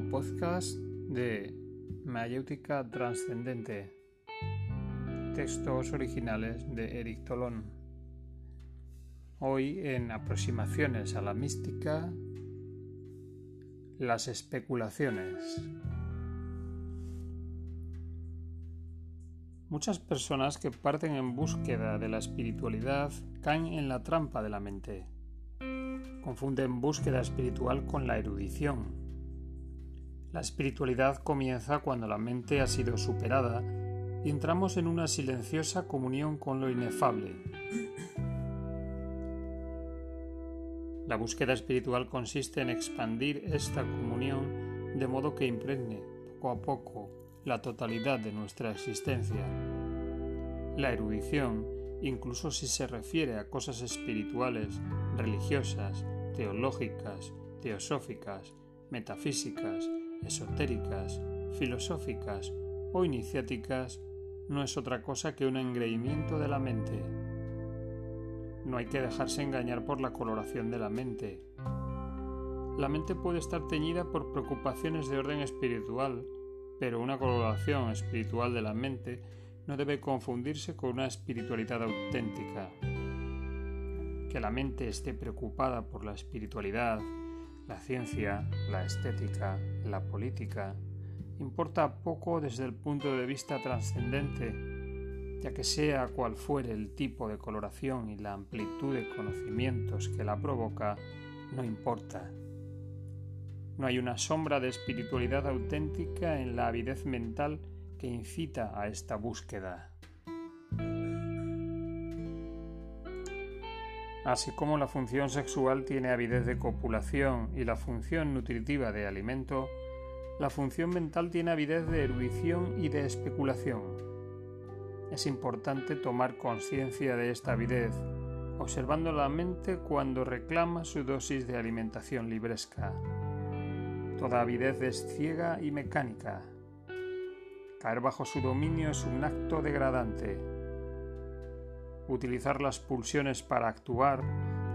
podcast de Mayéutica Trascendente. Textos originales de Eric Tolón. Hoy en aproximaciones a la mística, las especulaciones. Muchas personas que parten en búsqueda de la espiritualidad caen en la trampa de la mente confunden búsqueda espiritual con la erudición. La espiritualidad comienza cuando la mente ha sido superada y entramos en una silenciosa comunión con lo inefable. La búsqueda espiritual consiste en expandir esta comunión de modo que impregne poco a poco la totalidad de nuestra existencia. La erudición, incluso si se refiere a cosas espirituales, religiosas, teológicas, teosóficas, metafísicas, esotéricas, filosóficas o iniciáticas, no es otra cosa que un engreimiento de la mente. No hay que dejarse engañar por la coloración de la mente. La mente puede estar teñida por preocupaciones de orden espiritual, pero una coloración espiritual de la mente no debe confundirse con una espiritualidad auténtica que la mente esté preocupada por la espiritualidad, la ciencia, la estética, la política, importa poco desde el punto de vista trascendente, ya que sea cual fuere el tipo de coloración y la amplitud de conocimientos que la provoca, no importa. No hay una sombra de espiritualidad auténtica en la avidez mental que incita a esta búsqueda. Así como la función sexual tiene avidez de copulación y la función nutritiva de alimento, la función mental tiene avidez de erudición y de especulación. Es importante tomar conciencia de esta avidez, observando la mente cuando reclama su dosis de alimentación libresca. Toda avidez es ciega y mecánica. Caer bajo su dominio es un acto degradante utilizar las pulsiones para actuar,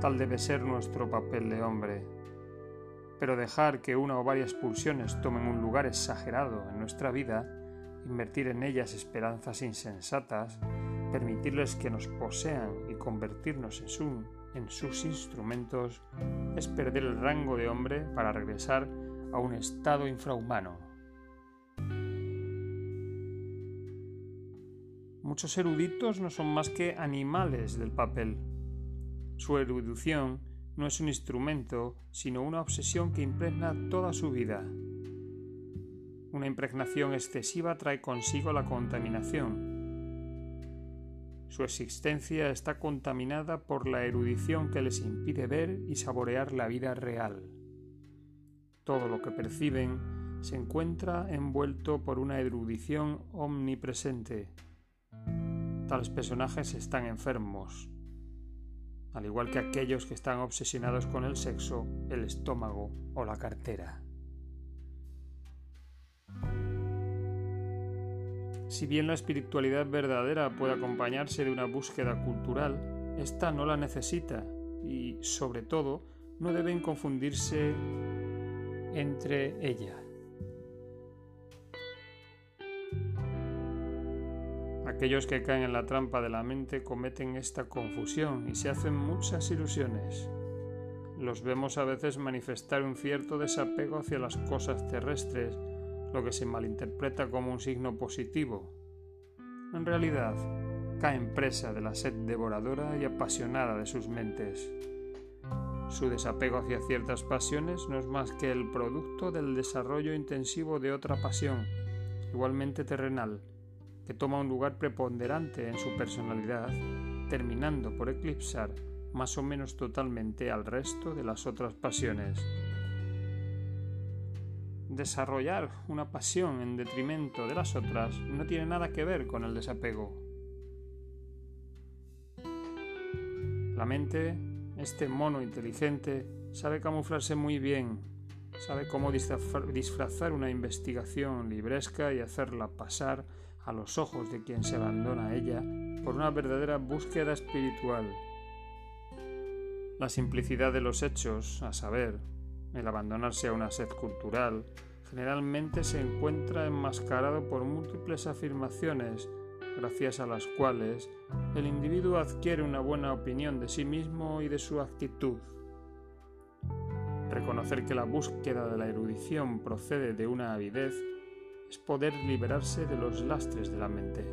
tal debe ser nuestro papel de hombre. Pero dejar que una o varias pulsiones tomen un lugar exagerado en nuestra vida, invertir en ellas esperanzas insensatas, permitirles que nos posean y convertirnos en, en sus instrumentos, es perder el rango de hombre para regresar a un estado infrahumano. Muchos eruditos no son más que animales del papel. Su erudición no es un instrumento, sino una obsesión que impregna toda su vida. Una impregnación excesiva trae consigo la contaminación. Su existencia está contaminada por la erudición que les impide ver y saborear la vida real. Todo lo que perciben se encuentra envuelto por una erudición omnipresente Tales personajes están enfermos, al igual que aquellos que están obsesionados con el sexo, el estómago o la cartera. Si bien la espiritualidad verdadera puede acompañarse de una búsqueda cultural, esta no la necesita y, sobre todo, no deben confundirse entre ella. Aquellos que caen en la trampa de la mente cometen esta confusión y se hacen muchas ilusiones. Los vemos a veces manifestar un cierto desapego hacia las cosas terrestres, lo que se malinterpreta como un signo positivo. En realidad, caen presa de la sed devoradora y apasionada de sus mentes. Su desapego hacia ciertas pasiones no es más que el producto del desarrollo intensivo de otra pasión, igualmente terrenal, que toma un lugar preponderante en su personalidad, terminando por eclipsar más o menos totalmente al resto de las otras pasiones. Desarrollar una pasión en detrimento de las otras no tiene nada que ver con el desapego. La mente, este mono inteligente, sabe camuflarse muy bien, sabe cómo disfrazar una investigación libresca y hacerla pasar a los ojos de quien se abandona a ella por una verdadera búsqueda espiritual. La simplicidad de los hechos, a saber, el abandonarse a una sed cultural, generalmente se encuentra enmascarado por múltiples afirmaciones, gracias a las cuales el individuo adquiere una buena opinión de sí mismo y de su actitud. Reconocer que la búsqueda de la erudición procede de una avidez es poder liberarse de los lastres de la mente.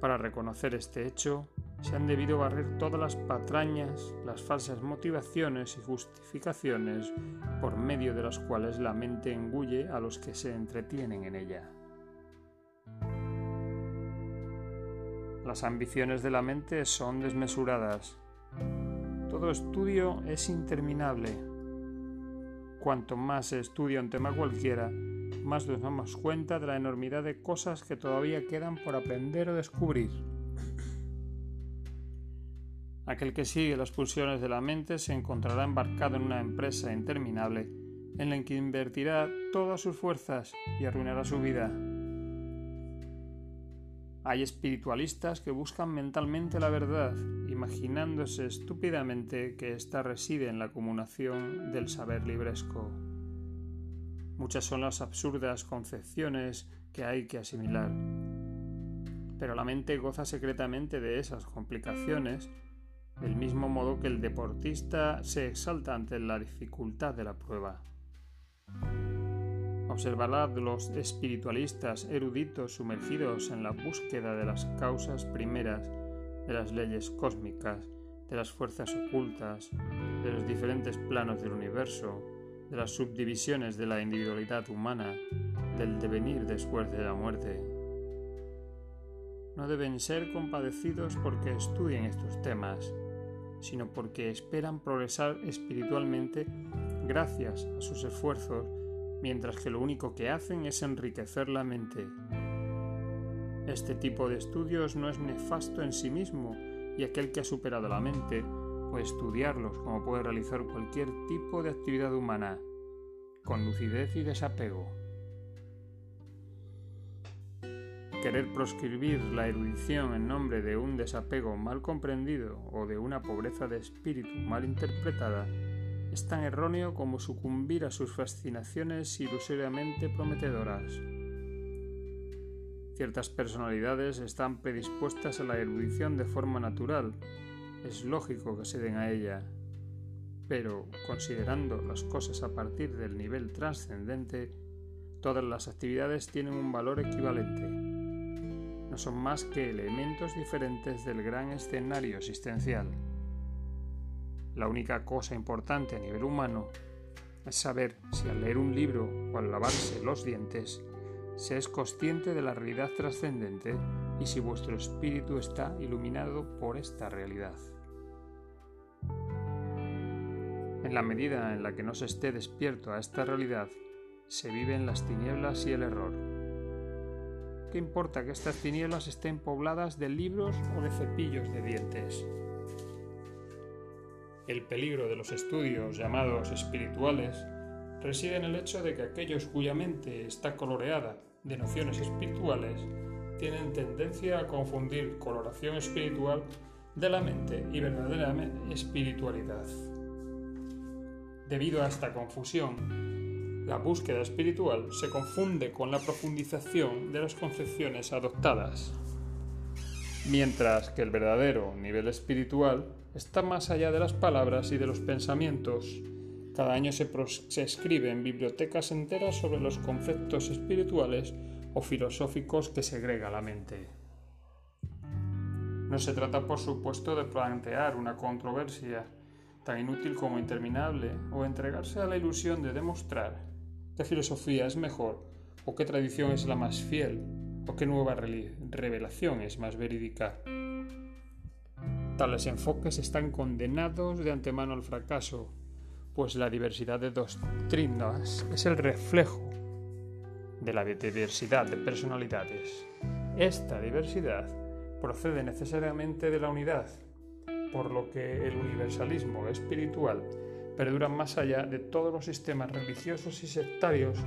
Para reconocer este hecho, se han debido barrer todas las patrañas, las falsas motivaciones y justificaciones por medio de las cuales la mente engulle a los que se entretienen en ella. Las ambiciones de la mente son desmesuradas. Todo estudio es interminable. Cuanto más se estudia un tema cualquiera, más nos damos cuenta de la enormidad de cosas que todavía quedan por aprender o descubrir. Aquel que sigue las pulsiones de la mente se encontrará embarcado en una empresa interminable en la que invertirá todas sus fuerzas y arruinará su vida. Hay espiritualistas que buscan mentalmente la verdad, imaginándose estúpidamente que ésta reside en la acumulación del saber libresco. Muchas son las absurdas concepciones que hay que asimilar. Pero la mente goza secretamente de esas complicaciones del mismo modo que el deportista se exalta ante la dificultad de la prueba. Observará los espiritualistas eruditos sumergidos en la búsqueda de las causas primeras de las leyes cósmicas, de las fuerzas ocultas, de los diferentes planos del universo, de las subdivisiones de la individualidad humana, del devenir después de la muerte. No deben ser compadecidos porque estudien estos temas, sino porque esperan progresar espiritualmente gracias a sus esfuerzos, mientras que lo único que hacen es enriquecer la mente. Este tipo de estudios no es nefasto en sí mismo y aquel que ha superado la mente estudiarlos como puede realizar cualquier tipo de actividad humana, con lucidez y desapego. Querer proscribir la erudición en nombre de un desapego mal comprendido o de una pobreza de espíritu mal interpretada es tan erróneo como sucumbir a sus fascinaciones ilusoriamente prometedoras. Ciertas personalidades están predispuestas a la erudición de forma natural, es lógico que se den a ella, pero considerando las cosas a partir del nivel trascendente, todas las actividades tienen un valor equivalente no son más que elementos diferentes del gran escenario existencial. La única cosa importante a nivel humano es saber si al leer un libro o al lavarse los dientes se es consciente de la realidad trascendente y si vuestro espíritu está iluminado por esta realidad. En la medida en la que no se esté despierto a esta realidad, se vive en las tinieblas y el error. ¿Qué importa que estas tinieblas estén pobladas de libros o de cepillos de dientes? El peligro de los estudios llamados espirituales reside en el hecho de que aquellos cuya mente está coloreada de nociones espirituales tienen tendencia a confundir coloración espiritual de la mente y verdadera espiritualidad. Debido a esta confusión, la búsqueda espiritual se confunde con la profundización de las concepciones adoptadas, mientras que el verdadero nivel espiritual está más allá de las palabras y de los pensamientos. Cada año se, se escriben bibliotecas enteras sobre los conceptos espirituales o filosóficos que segrega la mente. No se trata, por supuesto, de plantear una controversia tan inútil como interminable o entregarse a la ilusión de demostrar ¿Qué filosofía es mejor? ¿O qué tradición es la más fiel? ¿O qué nueva revelación es más verídica? Tales enfoques están condenados de antemano al fracaso, pues la diversidad de doctrinas es el reflejo de la diversidad de personalidades. Esta diversidad procede necesariamente de la unidad, por lo que el universalismo espiritual perduran más allá de todos los sistemas religiosos y sectarios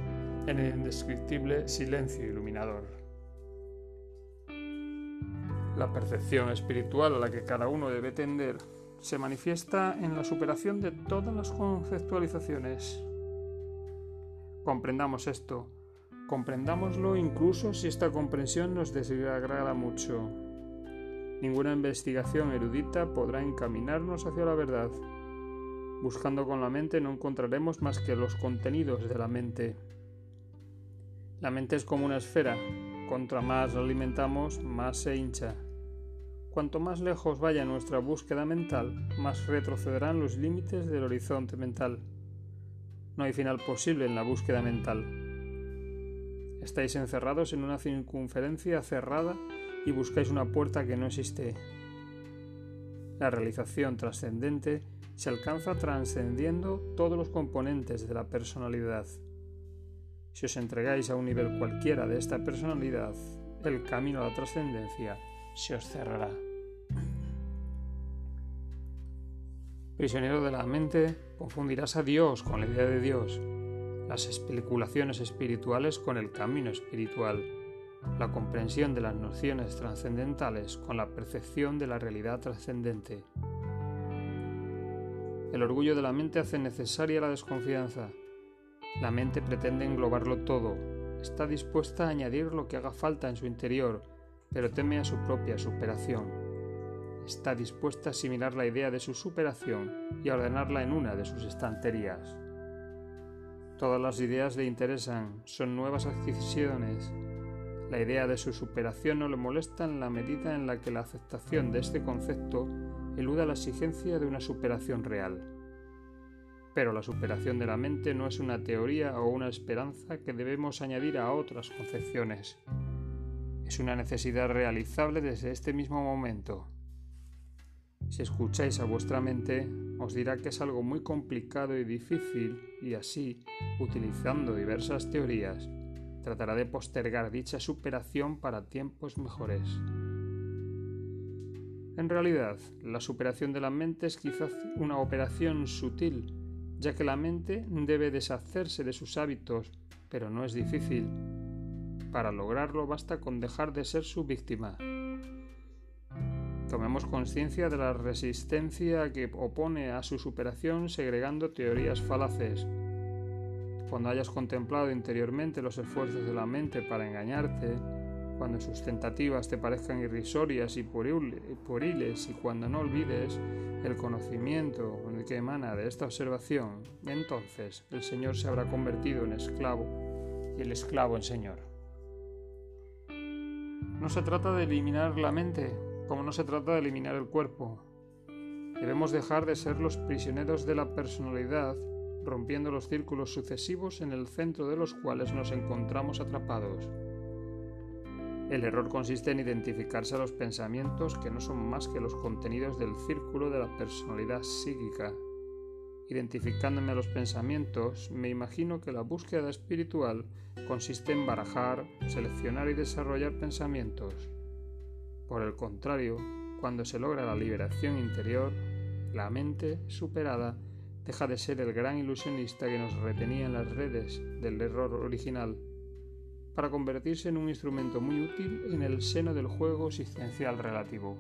en el indescriptible silencio iluminador. La percepción espiritual a la que cada uno debe tender se manifiesta en la superación de todas las conceptualizaciones. Comprendamos esto. Comprendámoslo incluso si esta comprensión nos desagrada mucho. Ninguna investigación erudita podrá encaminarnos hacia la verdad. Buscando con la mente no encontraremos más que los contenidos de la mente. La mente es como una esfera. Contra más la alimentamos, más se hincha. Cuanto más lejos vaya nuestra búsqueda mental, más retrocederán los límites del horizonte mental. No hay final posible en la búsqueda mental. Estáis encerrados en una circunferencia cerrada y buscáis una puerta que no existe. La realización trascendente se alcanza trascendiendo todos los componentes de la personalidad. Si os entregáis a un nivel cualquiera de esta personalidad, el camino a la trascendencia se os cerrará. Prisionero de la mente, confundirás a Dios con la idea de Dios, las especulaciones espirituales con el camino espiritual, la comprensión de las nociones trascendentales con la percepción de la realidad trascendente. El orgullo de la mente hace necesaria la desconfianza. La mente pretende englobarlo todo, está dispuesta a añadir lo que haga falta en su interior, pero teme a su propia superación está dispuesta a asimilar la idea de su superación y a ordenarla en una de sus estanterías. Todas las ideas le interesan, son nuevas adquisiciones. La idea de su superación no le molesta en la medida en la que la aceptación de este concepto eluda la exigencia de una superación real. Pero la superación de la mente no es una teoría o una esperanza que debemos añadir a otras concepciones. Es una necesidad realizable desde este mismo momento. Si escucháis a vuestra mente, os dirá que es algo muy complicado y difícil y así, utilizando diversas teorías, tratará de postergar dicha superación para tiempos mejores. En realidad, la superación de la mente es quizás una operación sutil, ya que la mente debe deshacerse de sus hábitos, pero no es difícil. Para lograrlo basta con dejar de ser su víctima. Tomemos conciencia de la resistencia que opone a su superación segregando teorías falaces. Cuando hayas contemplado interiormente los esfuerzos de la mente para engañarte, cuando sus tentativas te parezcan irrisorias y pueriles y cuando no olvides el conocimiento que emana de esta observación, entonces el Señor se habrá convertido en esclavo y el esclavo en Señor. No se trata de eliminar la mente, como no se trata de eliminar el cuerpo. Debemos dejar de ser los prisioneros de la personalidad, rompiendo los círculos sucesivos en el centro de los cuales nos encontramos atrapados. El error consiste en identificarse a los pensamientos que no son más que los contenidos del círculo de la personalidad psíquica. Identificándome a los pensamientos, me imagino que la búsqueda espiritual consiste en barajar, seleccionar y desarrollar pensamientos. Por el contrario, cuando se logra la liberación interior, la mente superada deja de ser el gran ilusionista que nos retenía en las redes del error original, para convertirse en un instrumento muy útil en el seno del juego existencial relativo.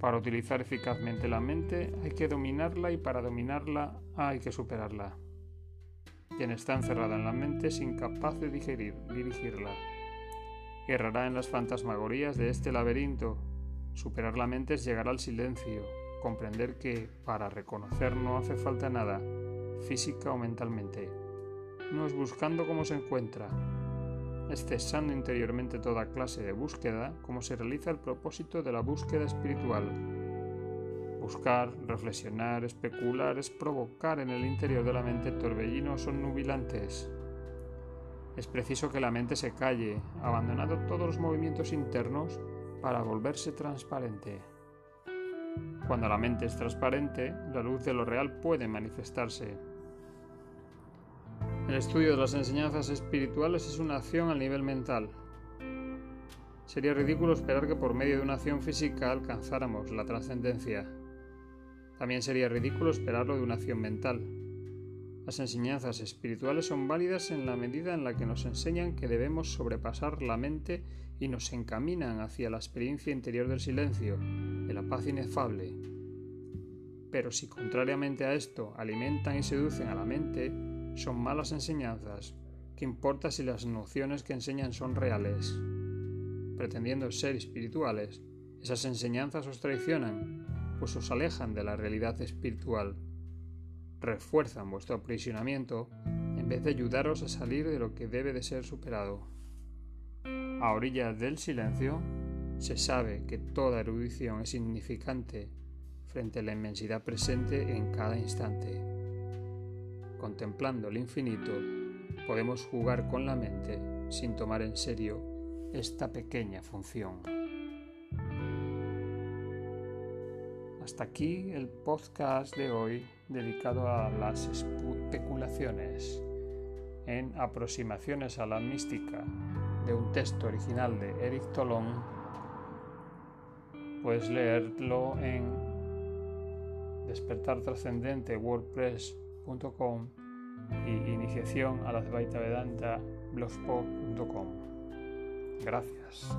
Para utilizar eficazmente la mente hay que dominarla y para dominarla hay que superarla. Quien está encerrada en la mente es incapaz de digerir, dirigirla errará en las fantasmagorías de este laberinto. Superar la mente es llegar al silencio, comprender que para reconocer no hace falta nada, física o mentalmente. No es buscando cómo se encuentra, es cesando interiormente toda clase de búsqueda como se realiza el propósito de la búsqueda espiritual. Buscar, reflexionar, especular es provocar en el interior de la mente torbellinos nubilantes. Es preciso que la mente se calle, abandonando todos los movimientos internos para volverse transparente. Cuando la mente es transparente, la luz de lo real puede manifestarse. El estudio de las enseñanzas espirituales es una acción al nivel mental. Sería ridículo esperar que por medio de una acción física alcanzáramos la trascendencia. También sería ridículo esperarlo de una acción mental. Las enseñanzas espirituales son válidas en la medida en la que nos enseñan que debemos sobrepasar la mente y nos encaminan hacia la experiencia interior del silencio, de la paz inefable. Pero si contrariamente a esto alimentan y seducen a la mente, son malas enseñanzas, ¿qué importa si las nociones que enseñan son reales? Pretendiendo ser espirituales, esas enseñanzas os traicionan, pues os alejan de la realidad espiritual, refuerzan vuestro aprisionamiento en vez de ayudaros a salir de lo que debe de ser superado. A orillas del silencio, se sabe que toda erudición es significante frente a la inmensidad presente en cada instante. Contemplando el infinito, podemos jugar con la mente sin tomar en serio esta pequeña función. Hasta aquí el podcast de hoy dedicado a las especulaciones en aproximaciones a la mística de un texto original de Eric Tolón, puedes leerlo en despertartrascendente wordpress.com y iniciación a la Vedanta blogspot.com. Gracias.